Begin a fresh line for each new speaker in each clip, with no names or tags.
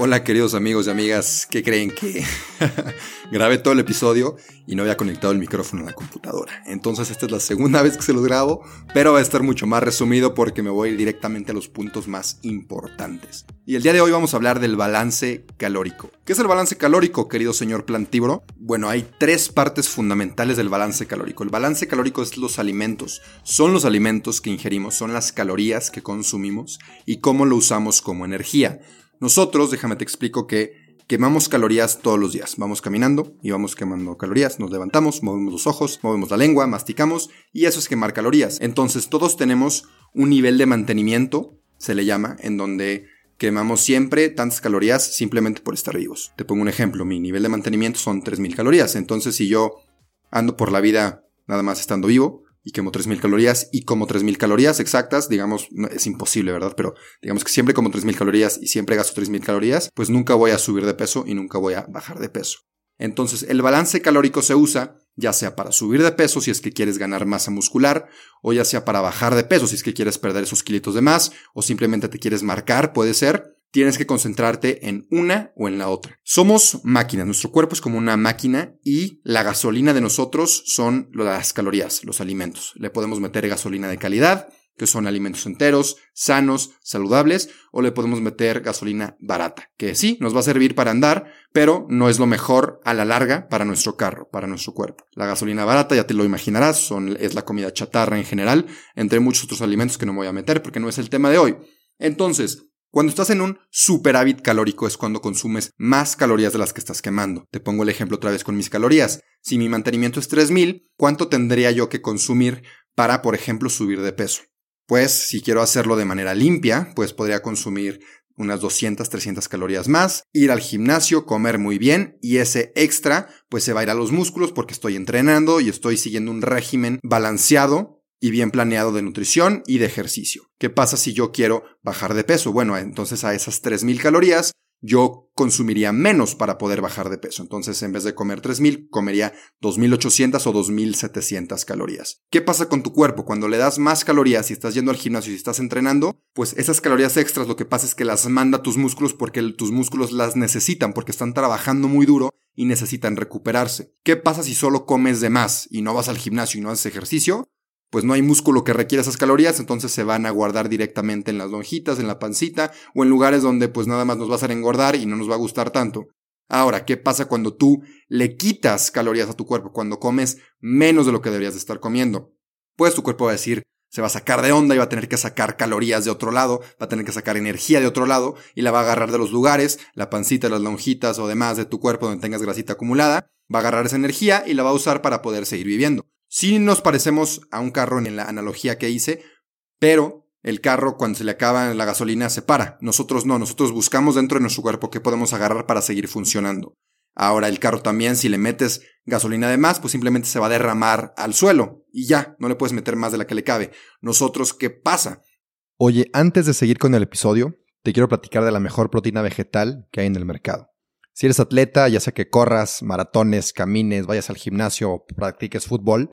Hola queridos amigos y amigas, ¿qué creen que grabé todo el episodio y no había conectado el micrófono a la computadora? Entonces esta es la segunda vez que se los grabo, pero va a estar mucho más resumido porque me voy directamente a los puntos más importantes. Y el día de hoy vamos a hablar del balance calórico. ¿Qué es el balance calórico, querido señor plantívoro? Bueno, hay tres partes fundamentales del balance calórico. El balance calórico es los alimentos, son los alimentos que ingerimos, son las calorías que consumimos y cómo lo usamos como energía. Nosotros, déjame te explico que quemamos calorías todos los días. Vamos caminando y vamos quemando calorías. Nos levantamos, movemos los ojos, movemos la lengua, masticamos y eso es quemar calorías. Entonces todos tenemos un nivel de mantenimiento, se le llama, en donde quemamos siempre tantas calorías simplemente por estar vivos. Te pongo un ejemplo, mi nivel de mantenimiento son 3.000 calorías. Entonces si yo ando por la vida nada más estando vivo, y quemo 3.000 calorías y como 3.000 calorías exactas, digamos, es imposible, ¿verdad? Pero digamos que siempre como 3.000 calorías y siempre gasto 3.000 calorías, pues nunca voy a subir de peso y nunca voy a bajar de peso. Entonces, el balance calórico se usa ya sea para subir de peso si es que quieres ganar masa muscular, o ya sea para bajar de peso si es que quieres perder esos kilitos de más, o simplemente te quieres marcar, puede ser, tienes que concentrarte en una o en la otra. Somos máquinas, nuestro cuerpo es como una máquina y la gasolina de nosotros son las calorías, los alimentos. Le podemos meter gasolina de calidad, que son alimentos enteros, sanos, saludables, o le podemos meter gasolina barata, que sí, nos va a servir para andar, pero no es lo mejor a la larga para nuestro carro, para nuestro cuerpo. La gasolina barata, ya te lo imaginarás, son, es la comida chatarra en general, entre muchos otros alimentos que no me voy a meter porque no es el tema de hoy. Entonces, cuando estás en un superávit calórico es cuando consumes más calorías de las que estás quemando. Te pongo el ejemplo otra vez con mis calorías. Si mi mantenimiento es 3000, ¿cuánto tendría yo que consumir para, por ejemplo, subir de peso? Pues si quiero hacerlo de manera limpia, pues podría consumir unas 200, 300 calorías más, ir al gimnasio, comer muy bien y ese extra pues se va a ir a los músculos porque estoy entrenando y estoy siguiendo un régimen balanceado y bien planeado de nutrición y de ejercicio. ¿Qué pasa si yo quiero bajar de peso? Bueno, entonces a esas 3.000 calorías yo consumiría menos para poder bajar de peso. Entonces, en vez de comer 3.000, comería 2.800 o 2.700 calorías. ¿Qué pasa con tu cuerpo? Cuando le das más calorías y estás yendo al gimnasio y estás entrenando, pues esas calorías extras lo que pasa es que las manda tus músculos porque tus músculos las necesitan, porque están trabajando muy duro y necesitan recuperarse. ¿Qué pasa si solo comes de más y no vas al gimnasio y no haces ejercicio? Pues no hay músculo que requiera esas calorías, entonces se van a guardar directamente en las lonjitas, en la pancita o en lugares donde pues nada más nos va a hacer engordar y no nos va a gustar tanto. Ahora, ¿qué pasa cuando tú le quitas calorías a tu cuerpo, cuando comes menos de lo que deberías de estar comiendo? Pues tu cuerpo va a decir, se va a sacar de onda y va a tener que sacar calorías de otro lado, va a tener que sacar energía de otro lado y la va a agarrar de los lugares, la pancita, las lonjitas o demás de tu cuerpo donde tengas grasita acumulada, va a agarrar esa energía y la va a usar para poder seguir viviendo. Sí nos parecemos a un carro en la analogía que hice, pero el carro cuando se le acaba la gasolina se para. Nosotros no, nosotros buscamos dentro de nuestro cuerpo qué podemos agarrar para seguir funcionando. Ahora el carro también, si le metes gasolina de más, pues simplemente se va a derramar al suelo y ya, no le puedes meter más de la que le cabe. Nosotros, ¿qué pasa? Oye, antes de seguir con el episodio, te quiero platicar de la mejor proteína vegetal que hay en el mercado. Si eres atleta, ya sea que corras, maratones, camines, vayas al gimnasio practiques fútbol,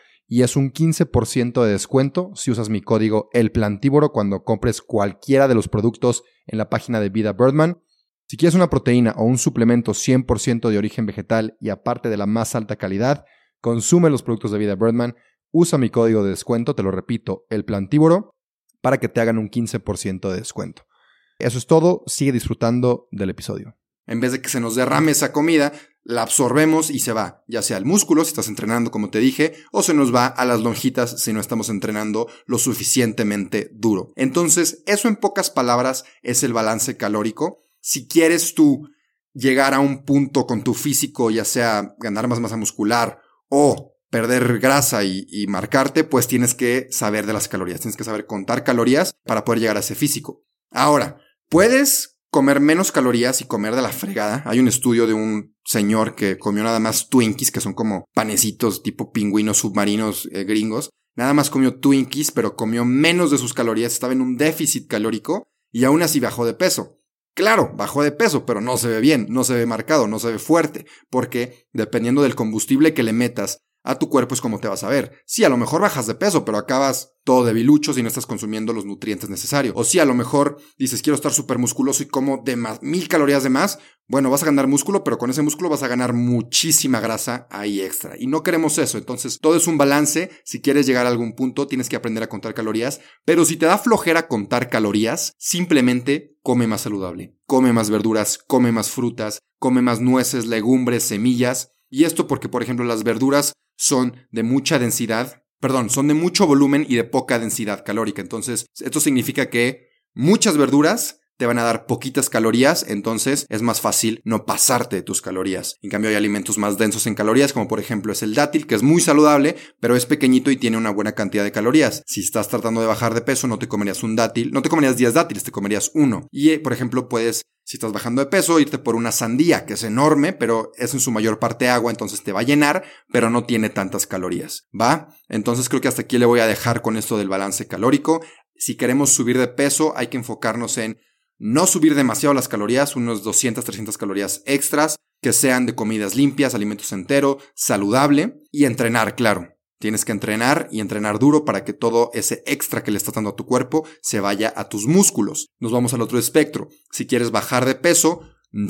y es un 15% de descuento si usas mi código El Plantívoro cuando compres cualquiera de los productos en la página de Vida Birdman. Si quieres una proteína o un suplemento 100% de origen vegetal y aparte de la más alta calidad, consume los productos de Vida Birdman, usa mi código de descuento, te lo repito, El Plantívoro, para que te hagan un 15% de descuento. Eso es todo, sigue disfrutando del episodio. En vez de que se nos derrame esa comida, la absorbemos y se va, ya sea al músculo si estás entrenando como te dije, o se nos va a las lonjitas si no estamos entrenando lo suficientemente duro. Entonces, eso en pocas palabras es el balance calórico. Si quieres tú llegar a un punto con tu físico, ya sea ganar más masa muscular o perder grasa y, y, marcarte, pues tienes que saber de las calorías, tienes que saber contar calorías para poder llegar a ese físico. Ahora, puedes comer menos calorías y comer de la fregada. Hay un estudio de un señor que comió nada más Twinkies, que son como panecitos tipo pingüinos submarinos eh, gringos. Nada más comió Twinkies, pero comió menos de sus calorías, estaba en un déficit calórico y aún así bajó de peso. Claro, bajó de peso, pero no se ve bien, no se ve marcado, no se ve fuerte, porque dependiendo del combustible que le metas a tu cuerpo es como te vas a ver. Sí, a lo mejor bajas de peso, pero acabas todo debilucho si no estás consumiendo los nutrientes necesarios. O sí, a lo mejor dices quiero estar súper musculoso y como de más, mil calorías de más. Bueno, vas a ganar músculo, pero con ese músculo vas a ganar muchísima grasa ahí extra. Y no queremos eso. Entonces, todo es un balance. Si quieres llegar a algún punto, tienes que aprender a contar calorías. Pero si te da flojera contar calorías, simplemente come más saludable. Come más verduras, come más frutas, come más nueces, legumbres, semillas. Y esto porque, por ejemplo, las verduras son de mucha densidad, perdón, son de mucho volumen y de poca densidad calórica. Entonces, esto significa que muchas verduras te van a dar poquitas calorías, entonces es más fácil no pasarte de tus calorías. En cambio hay alimentos más densos en calorías, como por ejemplo es el dátil, que es muy saludable, pero es pequeñito y tiene una buena cantidad de calorías. Si estás tratando de bajar de peso, no te comerías un dátil, no te comerías 10 dátiles, te comerías uno. Y por ejemplo puedes si estás bajando de peso, irte por una sandía, que es enorme, pero es en su mayor parte agua, entonces te va a llenar, pero no tiene tantas calorías. ¿Va? Entonces creo que hasta aquí le voy a dejar con esto del balance calórico. Si queremos subir de peso, hay que enfocarnos en no subir demasiado las calorías, unos 200, 300 calorías extras, que sean de comidas limpias, alimentos enteros, saludable y entrenar, claro. Tienes que entrenar y entrenar duro para que todo ese extra que le estás dando a tu cuerpo se vaya a tus músculos. Nos vamos al otro espectro. Si quieres bajar de peso,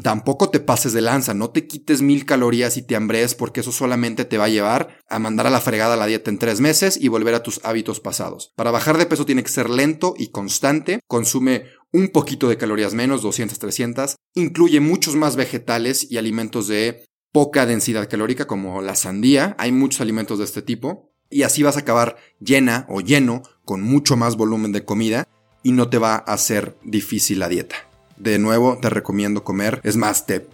tampoco te pases de lanza, no te quites mil calorías y te hambres porque eso solamente te va a llevar a mandar a la fregada la dieta en tres meses y volver a tus hábitos pasados. Para bajar de peso tiene que ser lento y constante, consume un poquito de calorías menos, 200, 300, incluye muchos más vegetales y alimentos de poca densidad calórica como la sandía, hay muchos alimentos de este tipo, y así vas a acabar llena o lleno con mucho más volumen de comida y no te va a hacer difícil la dieta. De nuevo, te recomiendo comer, es más, te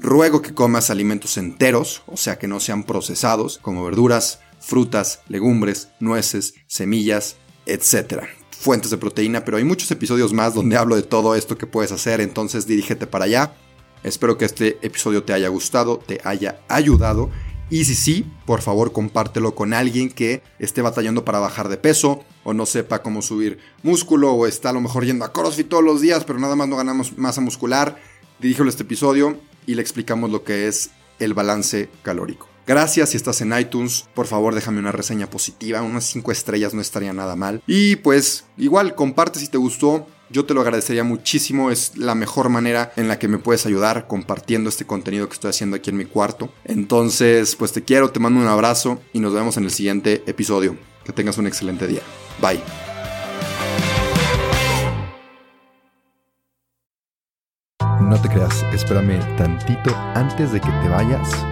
ruego que comas alimentos enteros, o sea que no sean procesados, como verduras, frutas, legumbres, nueces, semillas, etc. Fuentes de proteína, pero hay muchos episodios más donde hablo de todo esto que puedes hacer, entonces dirígete para allá. Espero que este episodio te haya gustado, te haya ayudado. Y si sí, por favor compártelo con alguien que esté batallando para bajar de peso o no sepa cómo subir músculo o está a lo mejor yendo a CrossFit todos los días pero nada más no ganamos masa muscular. Diríjole este episodio y le explicamos lo que es el balance calórico. Gracias si estás en iTunes, por favor déjame una reseña positiva, unas 5 estrellas no estaría nada mal. Y pues igual comparte si te gustó, yo te lo agradecería muchísimo, es la mejor manera en la que me puedes ayudar compartiendo este contenido que estoy haciendo aquí en mi cuarto. Entonces, pues te quiero, te mando un abrazo y nos vemos en el siguiente episodio. Que tengas un excelente día. Bye. No te creas, espérame tantito antes de que te vayas.